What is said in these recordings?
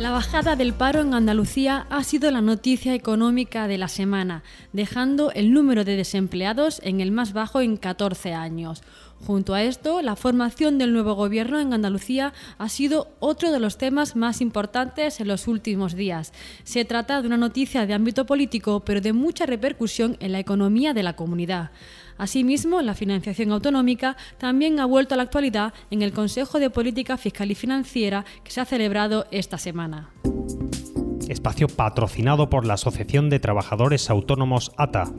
La bajada del paro en Andalucía ha sido la noticia económica de la semana, dejando el número de desempleados en el más bajo en 14 años. Junto a esto, la formación del nuevo gobierno en Andalucía ha sido otro de los temas más importantes en los últimos días. Se trata de una noticia de ámbito político, pero de mucha repercusión en la economía de la comunidad. Asimismo, la financiación autonómica también ha vuelto a la actualidad en el Consejo de Política Fiscal y Financiera que se ha celebrado esta semana. Espacio patrocinado por la Asociación de Trabajadores Autónomos ATA.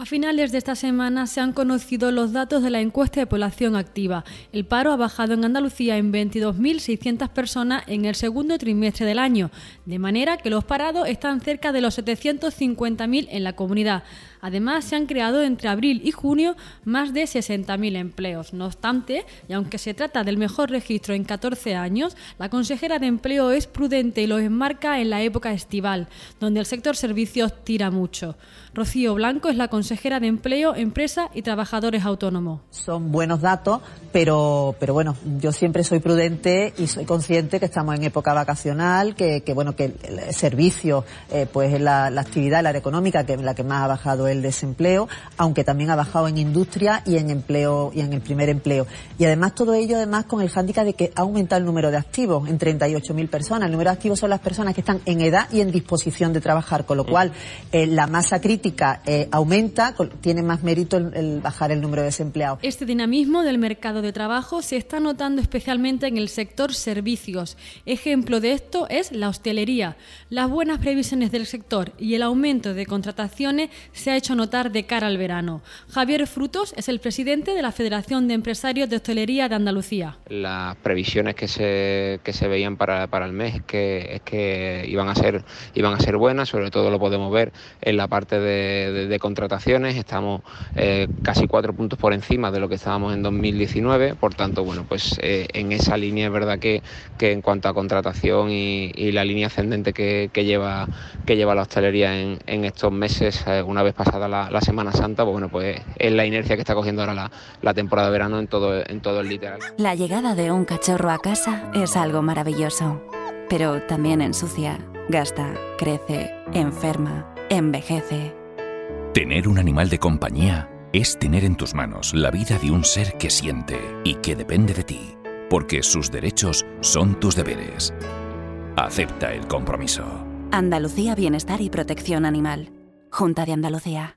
A finales de esta semana se han conocido los datos de la encuesta de población activa. El paro ha bajado en Andalucía en 22.600 personas en el segundo trimestre del año, de manera que los parados están cerca de los 750.000 en la comunidad. Además, se han creado entre abril y junio más de 60.000 empleos. No obstante, y aunque se trata del mejor registro en 14 años, la consejera de Empleo es prudente y lo enmarca en la época estival, donde el sector servicios tira mucho. Rocío Blanco es la consejera de Empleo, Empresa y Trabajadores Autónomos. Son buenos datos, pero, pero bueno, yo siempre soy prudente y soy consciente que estamos en época vacacional, que, bueno, que el servicio, eh, pues es la, actividad, la área económica, que es la que más ha bajado el desempleo, aunque también ha bajado en industria y en empleo y en el primer empleo. Y además todo ello además con el hándicap de que ha aumentado el número de activos en 38.000 personas. El número de activos son las personas que están en edad y en disposición de trabajar, con lo cual eh, la masa crítica eh, aumenta, tiene más mérito el, bajar el número de desempleados. Este dinamismo del mercado de trabajo se está notando especialmente en el sector servicios. Ejemplo de esto es la hostelería. Las buenas previsiones del sector y el aumento de contrataciones se ha hecho notar de cara al verano. Javier Frutos es el presidente de la Federación de Empresarios de Hostelería de Andalucía. Las previsiones que se, que se veían para, para el mes es que, es que iban, a ser, iban a ser buenas, sobre todo lo podemos ver en la parte de, estamos eh, casi cuatro puntos por encima de lo que estábamos en 2019, por tanto, bueno, pues eh, en esa línea es verdad que, que en cuanto a contratación y, la línea ascendente que, que, lleva, que lleva la hostelería en, en estos meses, eh, una vez pasada la, Semana Santa, pues bueno, pues es la inercia que está cogiendo ahora la, temporada de verano en todo, en todo el literal. La llegada de un cachorro a casa es algo maravilloso, pero también ensucia, gasta, crece, enferma, envejece. Tener un animal de compañía es tener en tus manos la vida de un ser que siente y que depende de ti, porque sus derechos son tus deberes. Acepta el compromiso. Andalucía Bienestar y Protección Animal. Junta de Andalucía.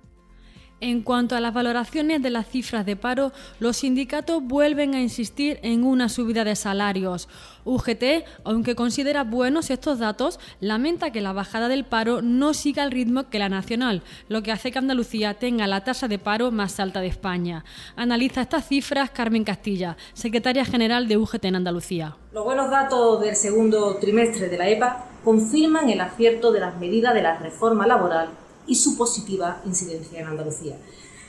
En cuanto a las valoraciones de las cifras de paro, los sindicatos vuelven a insistir en una subida de salarios. UGT, aunque considera buenos estos datos, lamenta que la bajada del paro no siga el ritmo que la nacional, lo que hace que Andalucía tenga la tasa de paro más alta de España. Analiza estas cifras Carmen Castilla, secretaria general de UGT en Andalucía. Los buenos datos del segundo trimestre de la EPA confirman el acierto de las medidas de la reforma laboral y su positiva incidencia en Andalucía.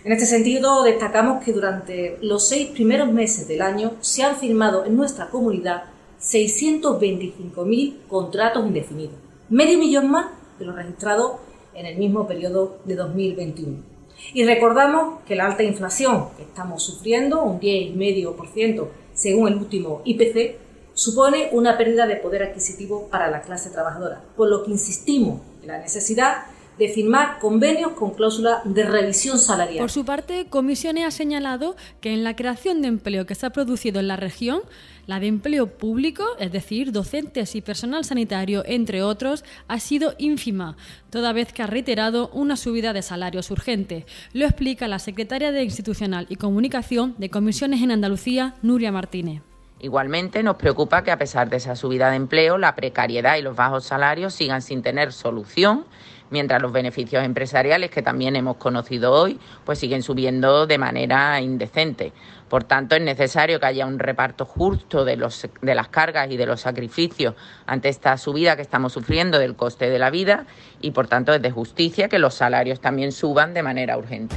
En este sentido, destacamos que durante los seis primeros meses del año se han firmado en nuestra comunidad 625.000 contratos indefinidos, medio millón más de los registrados en el mismo periodo de 2021. Y recordamos que la alta inflación que estamos sufriendo, un 10,5% según el último IPC, supone una pérdida de poder adquisitivo para la clase trabajadora, por lo que insistimos en la necesidad de firmar convenios con cláusula de revisión salarial. Por su parte, Comisiones ha señalado que en la creación de empleo que se ha producido en la región, la de empleo público, es decir, docentes y personal sanitario, entre otros, ha sido ínfima, toda vez que ha reiterado una subida de salarios urgente. Lo explica la secretaria de Institucional y Comunicación de Comisiones en Andalucía, Nuria Martínez. Igualmente, nos preocupa que a pesar de esa subida de empleo, la precariedad y los bajos salarios sigan sin tener solución, mientras los beneficios empresariales que también hemos conocido hoy, pues siguen subiendo de manera indecente. Por tanto, es necesario que haya un reparto justo de, los, de las cargas y de los sacrificios ante esta subida que estamos sufriendo del coste de la vida y, por tanto, es de justicia que los salarios también suban de manera urgente.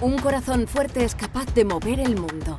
Un corazón fuerte es capaz de mover el mundo.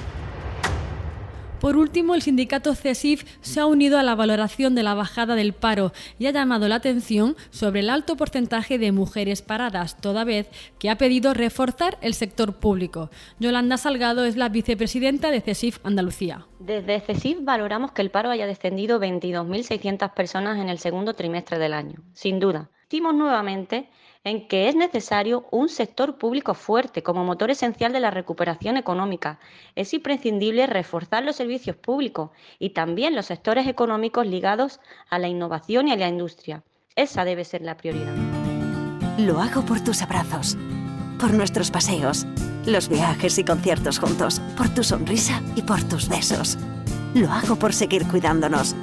Por último, el sindicato CESIF se ha unido a la valoración de la bajada del paro y ha llamado la atención sobre el alto porcentaje de mujeres paradas, toda vez que ha pedido reforzar el sector público. Yolanda Salgado es la vicepresidenta de CESIF Andalucía. Desde CESIF valoramos que el paro haya descendido 22.600 personas en el segundo trimestre del año. Sin duda, nuevamente en que es necesario un sector público fuerte como motor esencial de la recuperación económica. Es imprescindible reforzar los servicios públicos y también los sectores económicos ligados a la innovación y a la industria. Esa debe ser la prioridad. Lo hago por tus abrazos, por nuestros paseos, los viajes y conciertos juntos, por tu sonrisa y por tus besos. Lo hago por seguir cuidándonos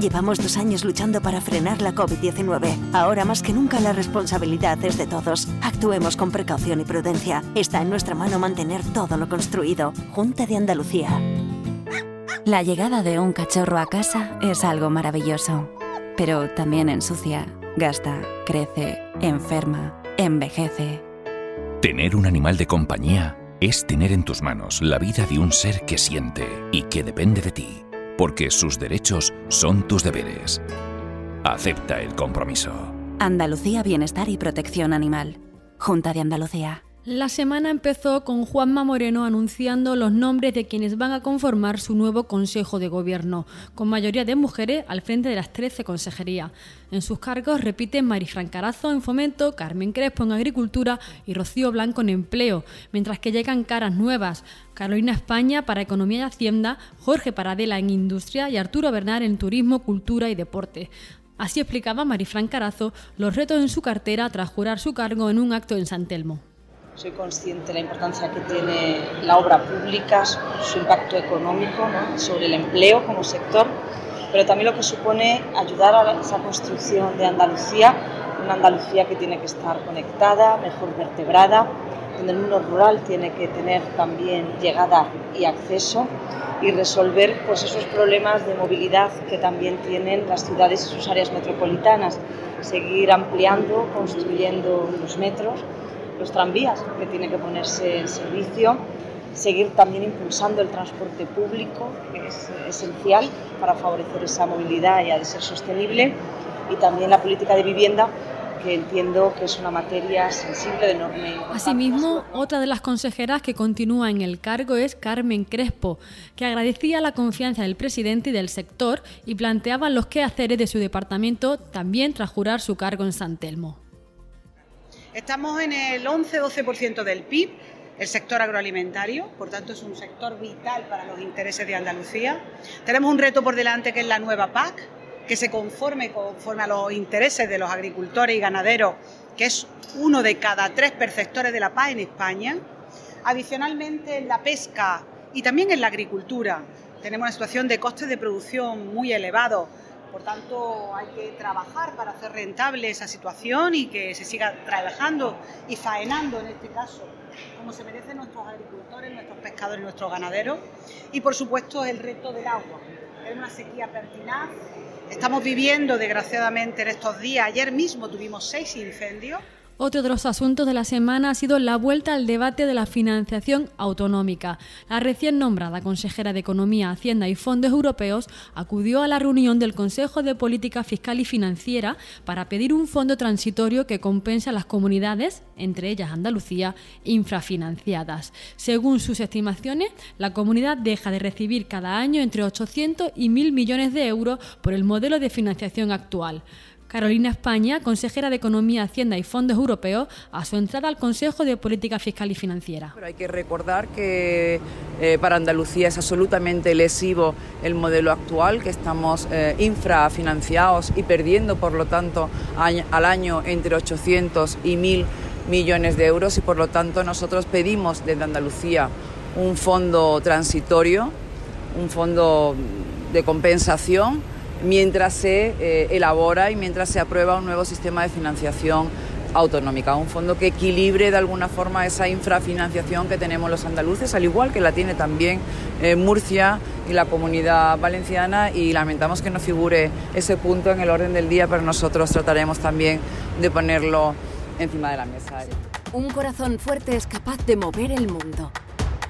Llevamos dos años luchando para frenar la COVID-19. Ahora más que nunca la responsabilidad es de todos. Actuemos con precaución y prudencia. Está en nuestra mano mantener todo lo construido. Junta de Andalucía. La llegada de un cachorro a casa es algo maravilloso, pero también ensucia, gasta, crece, enferma, envejece. Tener un animal de compañía es tener en tus manos la vida de un ser que siente y que depende de ti porque sus derechos son tus deberes. Acepta el compromiso. Andalucía Bienestar y Protección Animal. Junta de Andalucía. La semana empezó con Juanma Moreno anunciando los nombres de quienes van a conformar su nuevo Consejo de Gobierno, con mayoría de mujeres al frente de las 13 consejerías. En sus cargos repiten Marifran Carazo en Fomento, Carmen Crespo en Agricultura y Rocío Blanco en Empleo, mientras que llegan caras nuevas. Carolina España para Economía y Hacienda, Jorge Paradela en Industria y Arturo Bernal en Turismo, Cultura y Deporte. Así explicaba Marifran Carazo los retos en su cartera tras jurar su cargo en un acto en San Telmo. Soy consciente de la importancia que tiene la obra pública, su impacto económico sobre el empleo como sector, pero también lo que supone ayudar a esa construcción de Andalucía, una Andalucía que tiene que estar conectada, mejor vertebrada, donde el mundo rural tiene que tener también llegada y acceso y resolver pues, esos problemas de movilidad que también tienen las ciudades y sus áreas metropolitanas, seguir ampliando, construyendo los metros los tranvías que tiene que ponerse en servicio, seguir también impulsando el transporte público, que es esencial para favorecer esa movilidad y ha de ser sostenible, y también la política de vivienda que entiendo que es una materia sensible de enorme. Asimismo, otra de las consejeras que continúa en el cargo es Carmen Crespo, que agradecía la confianza del presidente y del sector y planteaba los quehaceres de su departamento también tras jurar su cargo en San Telmo. Estamos en el 11-12% del PIB, el sector agroalimentario, por tanto es un sector vital para los intereses de Andalucía. Tenemos un reto por delante que es la nueva PAC, que se conforme conforme a los intereses de los agricultores y ganaderos, que es uno de cada tres perceptores de la PAC en España. Adicionalmente, en la pesca y también en la agricultura tenemos una situación de costes de producción muy elevados por tanto, hay que trabajar para hacer rentable esa situación y que se siga trabajando y faenando, en este caso, como se merecen nuestros agricultores, nuestros pescadores, nuestros ganaderos. Y, por supuesto, el reto del agua. Es una sequía pertinaz. Estamos viviendo, desgraciadamente, en estos días. Ayer mismo tuvimos seis incendios. Otro de los asuntos de la semana ha sido la vuelta al debate de la financiación autonómica. La recién nombrada consejera de Economía, Hacienda y Fondos Europeos acudió a la reunión del Consejo de Política Fiscal y Financiera para pedir un fondo transitorio que compense a las comunidades, entre ellas Andalucía, infrafinanciadas. Según sus estimaciones, la comunidad deja de recibir cada año entre 800 y 1.000 millones de euros por el modelo de financiación actual. Carolina España, consejera de Economía, Hacienda y Fondos Europeos, a su entrada al Consejo de Política Fiscal y Financiera. Hay que recordar que eh, para Andalucía es absolutamente lesivo el modelo actual, que estamos eh, infrafinanciados y perdiendo, por lo tanto, al año entre 800 y 1.000 millones de euros y, por lo tanto, nosotros pedimos desde Andalucía un fondo transitorio, un fondo de compensación mientras se eh, elabora y mientras se aprueba un nuevo sistema de financiación autonómica, un fondo que equilibre de alguna forma esa infrafinanciación que tenemos los andaluces, al igual que la tiene también eh, Murcia y la comunidad valenciana y lamentamos que no figure ese punto en el orden del día, pero nosotros trataremos también de ponerlo encima de la mesa. Un corazón fuerte es capaz de mover el mundo.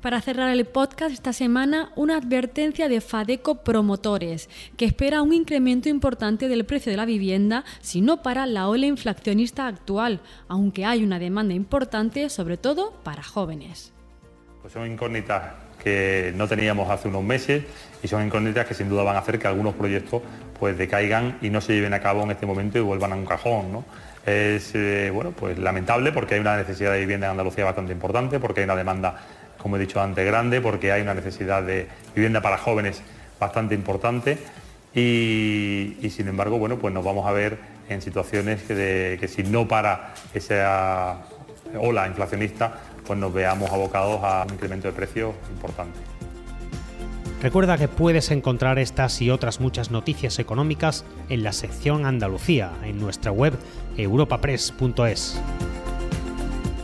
Para cerrar el podcast esta semana, una advertencia de Fadeco Promotores, que espera un incremento importante del precio de la vivienda si no para la ola inflacionista actual, aunque hay una demanda importante, sobre todo para jóvenes. Pues son incógnitas que no teníamos hace unos meses y son incógnitas que sin duda van a hacer que algunos proyectos pues decaigan y no se lleven a cabo en este momento y vuelvan a un cajón. Es eh, bueno, pues lamentable porque hay una necesidad de vivienda en Andalucía bastante importante, porque hay una demanda como he dicho antes, grande, porque hay una necesidad de vivienda para jóvenes bastante importante y, sin embargo, bueno, pues nos vamos a ver en situaciones que, que si no para esa ola inflacionista, pues nos veamos abocados a un incremento de precios importante. Recuerda que puedes encontrar estas y otras muchas noticias económicas en la sección Andalucía en nuestra web europapress.es.